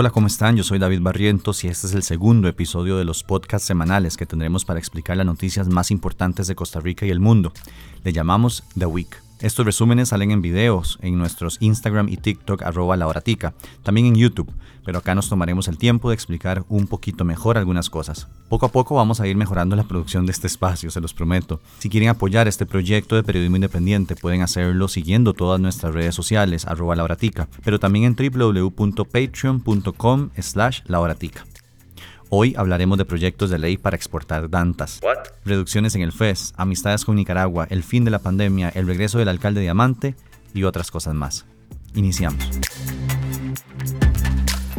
Hola, ¿cómo están? Yo soy David Barrientos y este es el segundo episodio de los podcasts semanales que tendremos para explicar las noticias más importantes de Costa Rica y el mundo. Le llamamos The Week. Estos resúmenes salen en videos en nuestros Instagram y TikTok arroba la horatica, también en YouTube, pero acá nos tomaremos el tiempo de explicar un poquito mejor algunas cosas. Poco a poco vamos a ir mejorando la producción de este espacio, se los prometo. Si quieren apoyar este proyecto de periodismo independiente pueden hacerlo siguiendo todas nuestras redes sociales arroba la horatica, pero también en www.patreon.com slash la horatica. Hoy hablaremos de proyectos de ley para exportar dantas, reducciones en el FES, amistades con Nicaragua, el fin de la pandemia, el regreso del alcalde Diamante y otras cosas más. Iniciamos.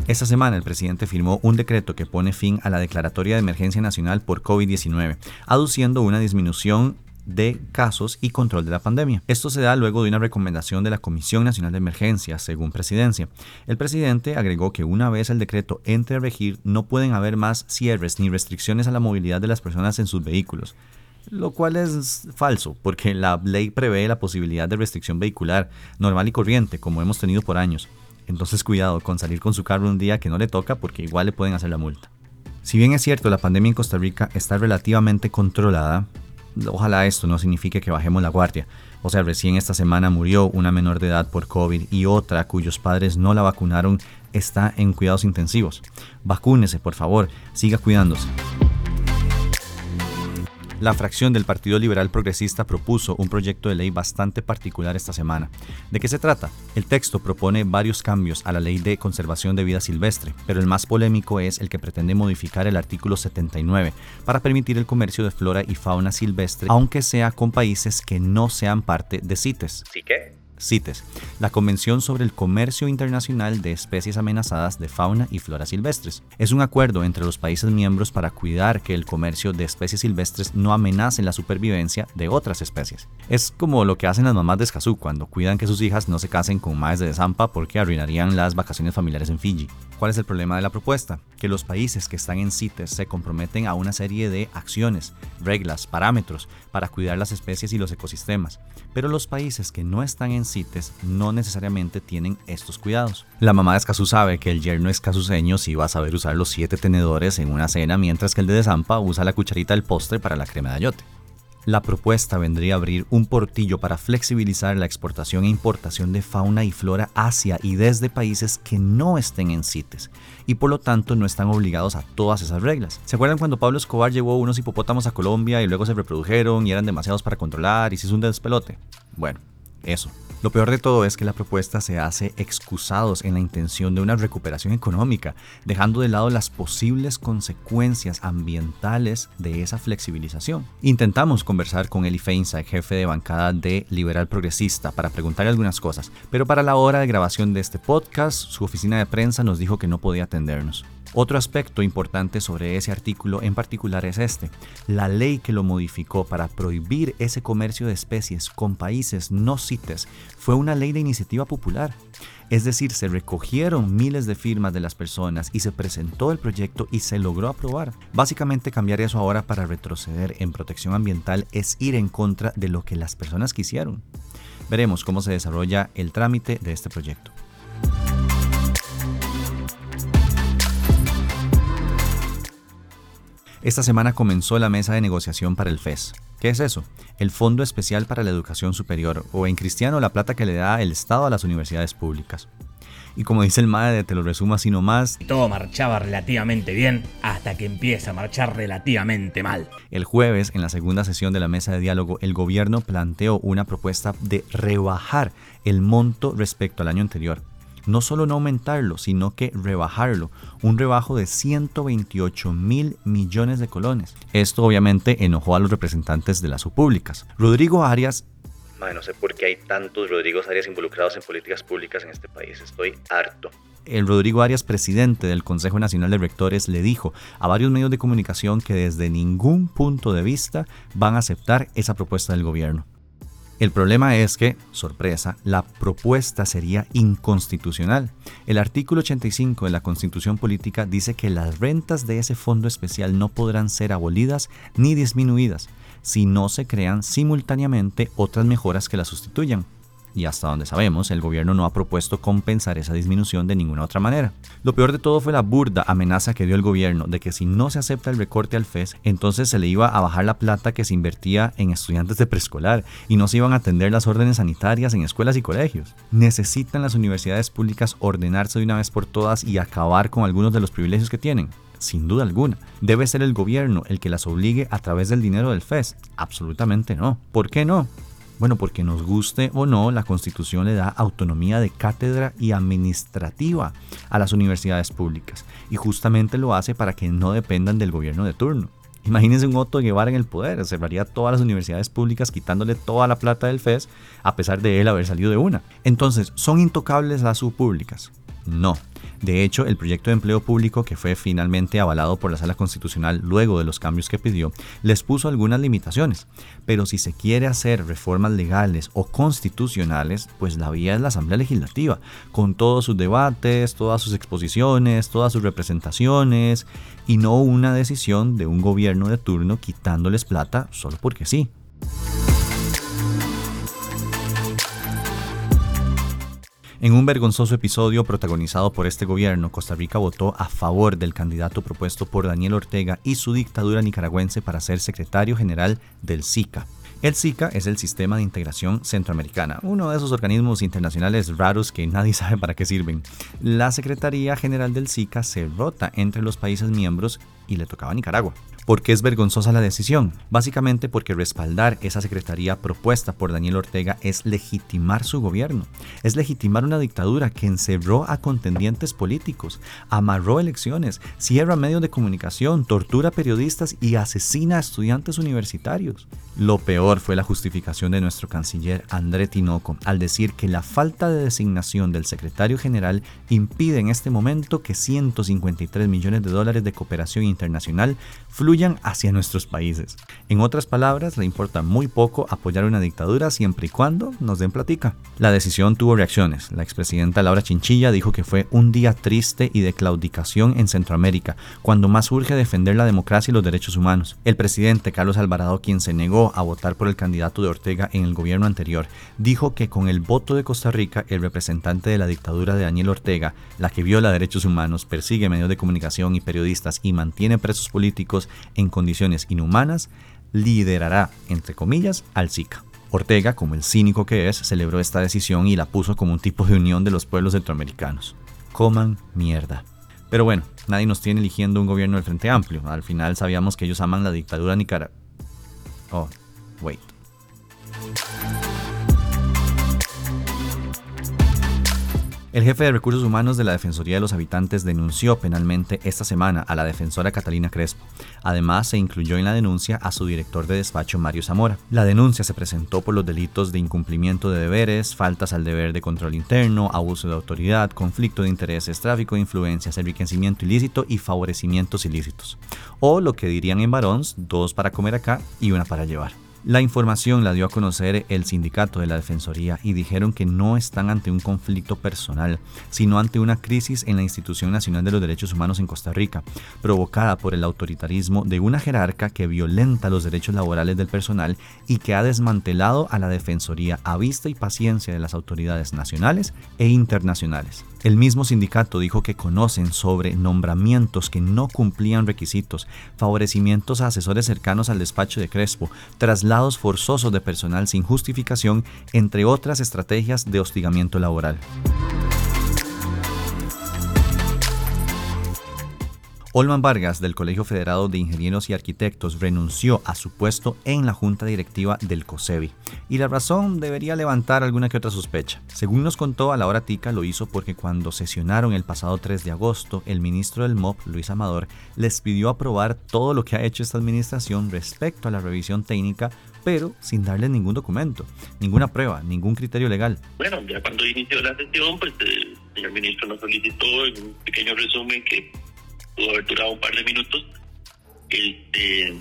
Esta semana el presidente firmó un decreto que pone fin a la declaratoria de emergencia nacional por COVID-19, aduciendo una disminución de casos y control de la pandemia. Esto se da luego de una recomendación de la Comisión Nacional de Emergencia, según presidencia. El presidente agregó que una vez el decreto entre a regir, no pueden haber más cierres ni restricciones a la movilidad de las personas en sus vehículos. Lo cual es falso, porque la ley prevé la posibilidad de restricción vehicular normal y corriente, como hemos tenido por años. Entonces cuidado con salir con su carro un día que no le toca porque igual le pueden hacer la multa. Si bien es cierto, la pandemia en Costa Rica está relativamente controlada, ojalá esto no signifique que bajemos la guardia. O sea, recién esta semana murió una menor de edad por COVID y otra cuyos padres no la vacunaron está en cuidados intensivos. Vacúnese, por favor, siga cuidándose. La fracción del Partido Liberal Progresista propuso un proyecto de ley bastante particular esta semana. ¿De qué se trata? El texto propone varios cambios a la ley de conservación de vida silvestre, pero el más polémico es el que pretende modificar el artículo 79 para permitir el comercio de flora y fauna silvestre, aunque sea con países que no sean parte de CITES. ¿Sí qué? CITES, la Convención sobre el Comercio Internacional de Especies Amenazadas de Fauna y Flora Silvestres. Es un acuerdo entre los países miembros para cuidar que el comercio de especies silvestres no amenace la supervivencia de otras especies. Es como lo que hacen las mamás de Escazú cuando cuidan que sus hijas no se casen con maes de Zampa porque arruinarían las vacaciones familiares en Fiji. ¿Cuál es el problema de la propuesta? Que los países que están en CITES se comprometen a una serie de acciones, reglas, parámetros para cuidar las especies y los ecosistemas, pero los países que no están en CITES no necesariamente tienen estos cuidados. La mamá de Escazú sabe que el yerno escazuseño sí va a saber usar los siete tenedores en una cena, mientras que el de Zampa usa la cucharita del postre para la crema de ayote. La propuesta vendría a abrir un portillo para flexibilizar la exportación e importación de fauna y flora hacia y desde países que no estén en CITES y por lo tanto no están obligados a todas esas reglas. ¿Se acuerdan cuando Pablo Escobar llevó unos hipopótamos a Colombia y luego se reprodujeron y eran demasiados para controlar y se hizo un despelote? Bueno, eso. Lo peor de todo es que la propuesta se hace excusados en la intención de una recuperación económica, dejando de lado las posibles consecuencias ambientales de esa flexibilización. Intentamos conversar con Eli Feinstein, jefe de bancada de Liberal Progresista, para preguntarle algunas cosas, pero para la hora de grabación de este podcast, su oficina de prensa nos dijo que no podía atendernos. Otro aspecto importante sobre ese artículo en particular es este. La ley que lo modificó para prohibir ese comercio de especies con países no CITES fue una ley de iniciativa popular. Es decir, se recogieron miles de firmas de las personas y se presentó el proyecto y se logró aprobar. Básicamente cambiar eso ahora para retroceder en protección ambiental es ir en contra de lo que las personas quisieron. Veremos cómo se desarrolla el trámite de este proyecto. Esta semana comenzó la mesa de negociación para el FES. ¿Qué es eso? El Fondo Especial para la Educación Superior, o en cristiano la plata que le da el Estado a las universidades públicas. Y como dice el MAE, te lo resumo así nomás. Todo marchaba relativamente bien hasta que empieza a marchar relativamente mal. El jueves, en la segunda sesión de la mesa de diálogo, el gobierno planteó una propuesta de rebajar el monto respecto al año anterior no solo no aumentarlo, sino que rebajarlo, un rebajo de 128 mil millones de colones. Esto obviamente enojó a los representantes de las públicas. Rodrigo Arias no sé por qué hay tantos Rodrigo Arias involucrados en políticas públicas en este país. Estoy harto. El Rodrigo Arias, presidente del Consejo Nacional de Rectores, le dijo a varios medios de comunicación que desde ningún punto de vista van a aceptar esa propuesta del gobierno. El problema es que, sorpresa, la propuesta sería inconstitucional. El artículo 85 de la Constitución Política dice que las rentas de ese fondo especial no podrán ser abolidas ni disminuidas si no se crean simultáneamente otras mejoras que la sustituyan. Y hasta donde sabemos, el gobierno no ha propuesto compensar esa disminución de ninguna otra manera. Lo peor de todo fue la burda amenaza que dio el gobierno de que si no se acepta el recorte al FES, entonces se le iba a bajar la plata que se invertía en estudiantes de preescolar y no se iban a atender las órdenes sanitarias en escuelas y colegios. Necesitan las universidades públicas ordenarse de una vez por todas y acabar con algunos de los privilegios que tienen sin duda alguna. ¿Debe ser el gobierno el que las obligue a través del dinero del FES? Absolutamente no. ¿Por qué no? Bueno, porque nos guste o no, la Constitución le da autonomía de cátedra y administrativa a las universidades públicas y justamente lo hace para que no dependan del gobierno de turno. Imagínense un Otto Guevara en el poder, cerraría todas las universidades públicas quitándole toda la plata del FES a pesar de él haber salido de una. Entonces, ¿son intocables las subpúblicas? No, de hecho, el proyecto de empleo público que fue finalmente avalado por la Sala Constitucional luego de los cambios que pidió, les puso algunas limitaciones. Pero si se quiere hacer reformas legales o constitucionales, pues la vía es la Asamblea Legislativa, con todos sus debates, todas sus exposiciones, todas sus representaciones, y no una decisión de un gobierno de turno quitándoles plata solo porque sí. En un vergonzoso episodio protagonizado por este gobierno, Costa Rica votó a favor del candidato propuesto por Daniel Ortega y su dictadura nicaragüense para ser secretario general del SICA. El SICA es el Sistema de Integración Centroamericana, uno de esos organismos internacionales raros que nadie sabe para qué sirven. La Secretaría General del SICA se rota entre los países miembros y le tocaba a Nicaragua. ¿Por qué es vergonzosa la decisión? Básicamente porque respaldar esa secretaría propuesta por Daniel Ortega es legitimar su gobierno, es legitimar una dictadura que encerró a contendientes políticos, amarró elecciones, cierra medios de comunicación, tortura periodistas y asesina a estudiantes universitarios. Lo peor fue la justificación de nuestro canciller André Tinoco al decir que la falta de designación del secretario general impide en este momento que 153 millones de dólares de cooperación internacional fluyan hacia nuestros países. En otras palabras, le importa muy poco apoyar una dictadura siempre y cuando nos den platica. La decisión tuvo reacciones. La expresidenta Laura Chinchilla dijo que fue un día triste y de claudicación en Centroamérica, cuando más urge defender la democracia y los derechos humanos. El presidente Carlos Alvarado, quien se negó a votar por el candidato de Ortega en el gobierno anterior, dijo que con el voto de Costa Rica, el representante de la dictadura de Daniel Ortega, la que viola derechos humanos, persigue medios de comunicación y periodistas y mantiene presos políticos, en condiciones inhumanas, liderará, entre comillas, al SICA. Ortega, como el cínico que es, celebró esta decisión y la puso como un tipo de unión de los pueblos centroamericanos. Coman mierda. Pero bueno, nadie nos tiene eligiendo un gobierno del Frente Amplio. Al final sabíamos que ellos aman la dictadura nicaragua. Oh, wait. El jefe de recursos humanos de la Defensoría de los Habitantes denunció penalmente esta semana a la defensora Catalina Crespo. Además, se incluyó en la denuncia a su director de despacho Mario Zamora. La denuncia se presentó por los delitos de incumplimiento de deberes, faltas al deber de control interno, abuso de autoridad, conflicto de intereses, tráfico de influencias, enriquecimiento ilícito y favorecimientos ilícitos. O lo que dirían en varones, dos para comer acá y una para llevar. La información la dio a conocer el sindicato de la Defensoría y dijeron que no están ante un conflicto personal, sino ante una crisis en la Institución Nacional de los Derechos Humanos en Costa Rica, provocada por el autoritarismo de una jerarca que violenta los derechos laborales del personal y que ha desmantelado a la Defensoría a vista y paciencia de las autoridades nacionales e internacionales. El mismo sindicato dijo que conocen sobre nombramientos que no cumplían requisitos, favorecimientos a asesores cercanos al despacho de Crespo, traslados forzosos de personal sin justificación, entre otras estrategias de hostigamiento laboral. Olman Vargas, del Colegio Federado de Ingenieros y Arquitectos, renunció a su puesto en la junta directiva del COSEBI. Y la razón debería levantar alguna que otra sospecha. Según nos contó a la hora tica, lo hizo porque cuando sesionaron el pasado 3 de agosto, el ministro del MOP, Luis Amador, les pidió aprobar todo lo que ha hecho esta administración respecto a la revisión técnica pero sin darle ningún documento, ninguna prueba, ningún criterio legal. Bueno, ya cuando inició la sesión, pues el señor ministro nos solicitó en un pequeño resumen que pudo haber durado un par de minutos, este,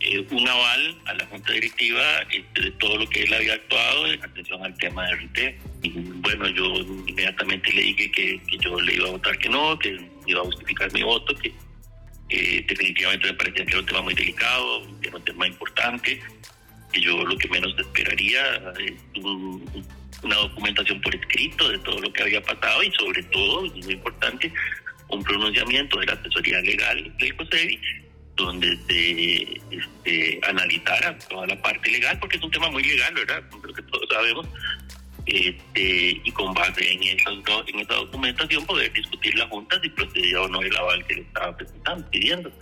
eh, un aval a la Junta Directiva este, de todo lo que él había actuado en atención al tema de RT. Y bueno, yo inmediatamente le dije que, yo le iba a votar que no, que iba a justificar mi voto, que definitivamente me parecía que era un tema muy delicado, que era un tema importante, que yo lo que menos esperaría es un, una documentación por escrito de todo lo que había pasado y sobre todo, muy importante, un pronunciamiento de la asesoría legal del COSEBI donde se este, analizara toda la parte legal, porque es un tema muy legal, ¿verdad? Creo que todos sabemos. Este, y con base en, esa, en esa documentación poder discutir la Junta si procedía o no el aval que le estaba presentando, pidiendo.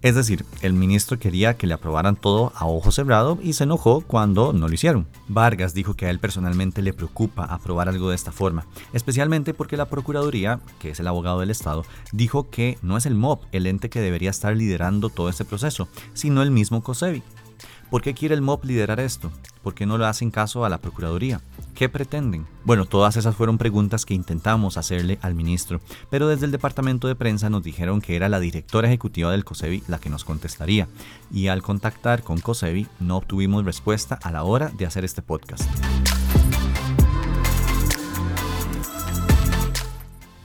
Es decir, el ministro quería que le aprobaran todo a ojo cerrado y se enojó cuando no lo hicieron. Vargas dijo que a él personalmente le preocupa aprobar algo de esta forma, especialmente porque la Procuraduría, que es el abogado del Estado, dijo que no es el MOB el ente que debería estar liderando todo este proceso, sino el mismo COSEBI. ¿Por qué quiere el MOB liderar esto? ¿Por qué no le hacen caso a la Procuraduría? ¿Qué pretenden? Bueno, todas esas fueron preguntas que intentamos hacerle al ministro, pero desde el departamento de prensa nos dijeron que era la directora ejecutiva del COSEBI la que nos contestaría, y al contactar con COSEBI no obtuvimos respuesta a la hora de hacer este podcast.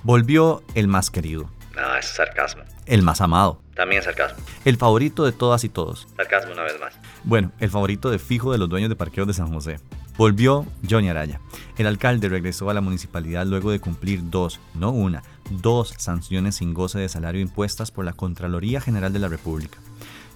Volvió el más querido. Sarcasmo. El más amado. También sarcasmo. El favorito de todas y todos. Sarcasmo una vez más. Bueno, el favorito de fijo de los dueños de parqueos de San José. Volvió Johnny Araya. El alcalde regresó a la municipalidad luego de cumplir dos, no una, dos sanciones sin goce de salario impuestas por la Contraloría General de la República.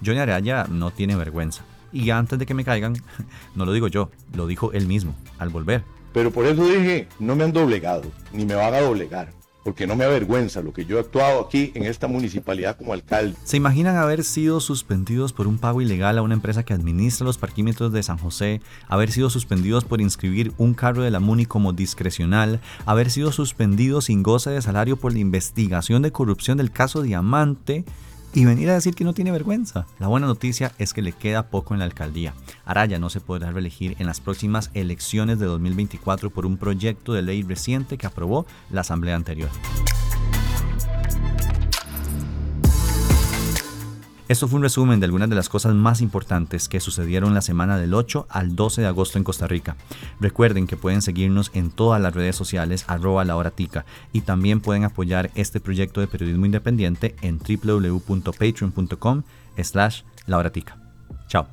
Johnny Araya no tiene vergüenza. Y antes de que me caigan, no lo digo yo, lo dijo él mismo, al volver. Pero por eso dije, no me han doblegado, ni me van a doblegar porque no me avergüenza lo que yo he actuado aquí en esta municipalidad como alcalde. ¿Se imaginan haber sido suspendidos por un pago ilegal a una empresa que administra los parquímetros de San José, haber sido suspendidos por inscribir un carro de la MUNI como discrecional, haber sido suspendidos sin goce de salario por la investigación de corrupción del caso Diamante? Y venir a decir que no tiene vergüenza. La buena noticia es que le queda poco en la alcaldía. Araya no se podrá reelegir en las próximas elecciones de 2024 por un proyecto de ley reciente que aprobó la asamblea anterior. Esto fue un resumen de algunas de las cosas más importantes que sucedieron la semana del 8 al 12 de agosto en Costa Rica. Recuerden que pueden seguirnos en todas las redes sociales arroba la y también pueden apoyar este proyecto de periodismo independiente en www.patreon.com slash la. Chao.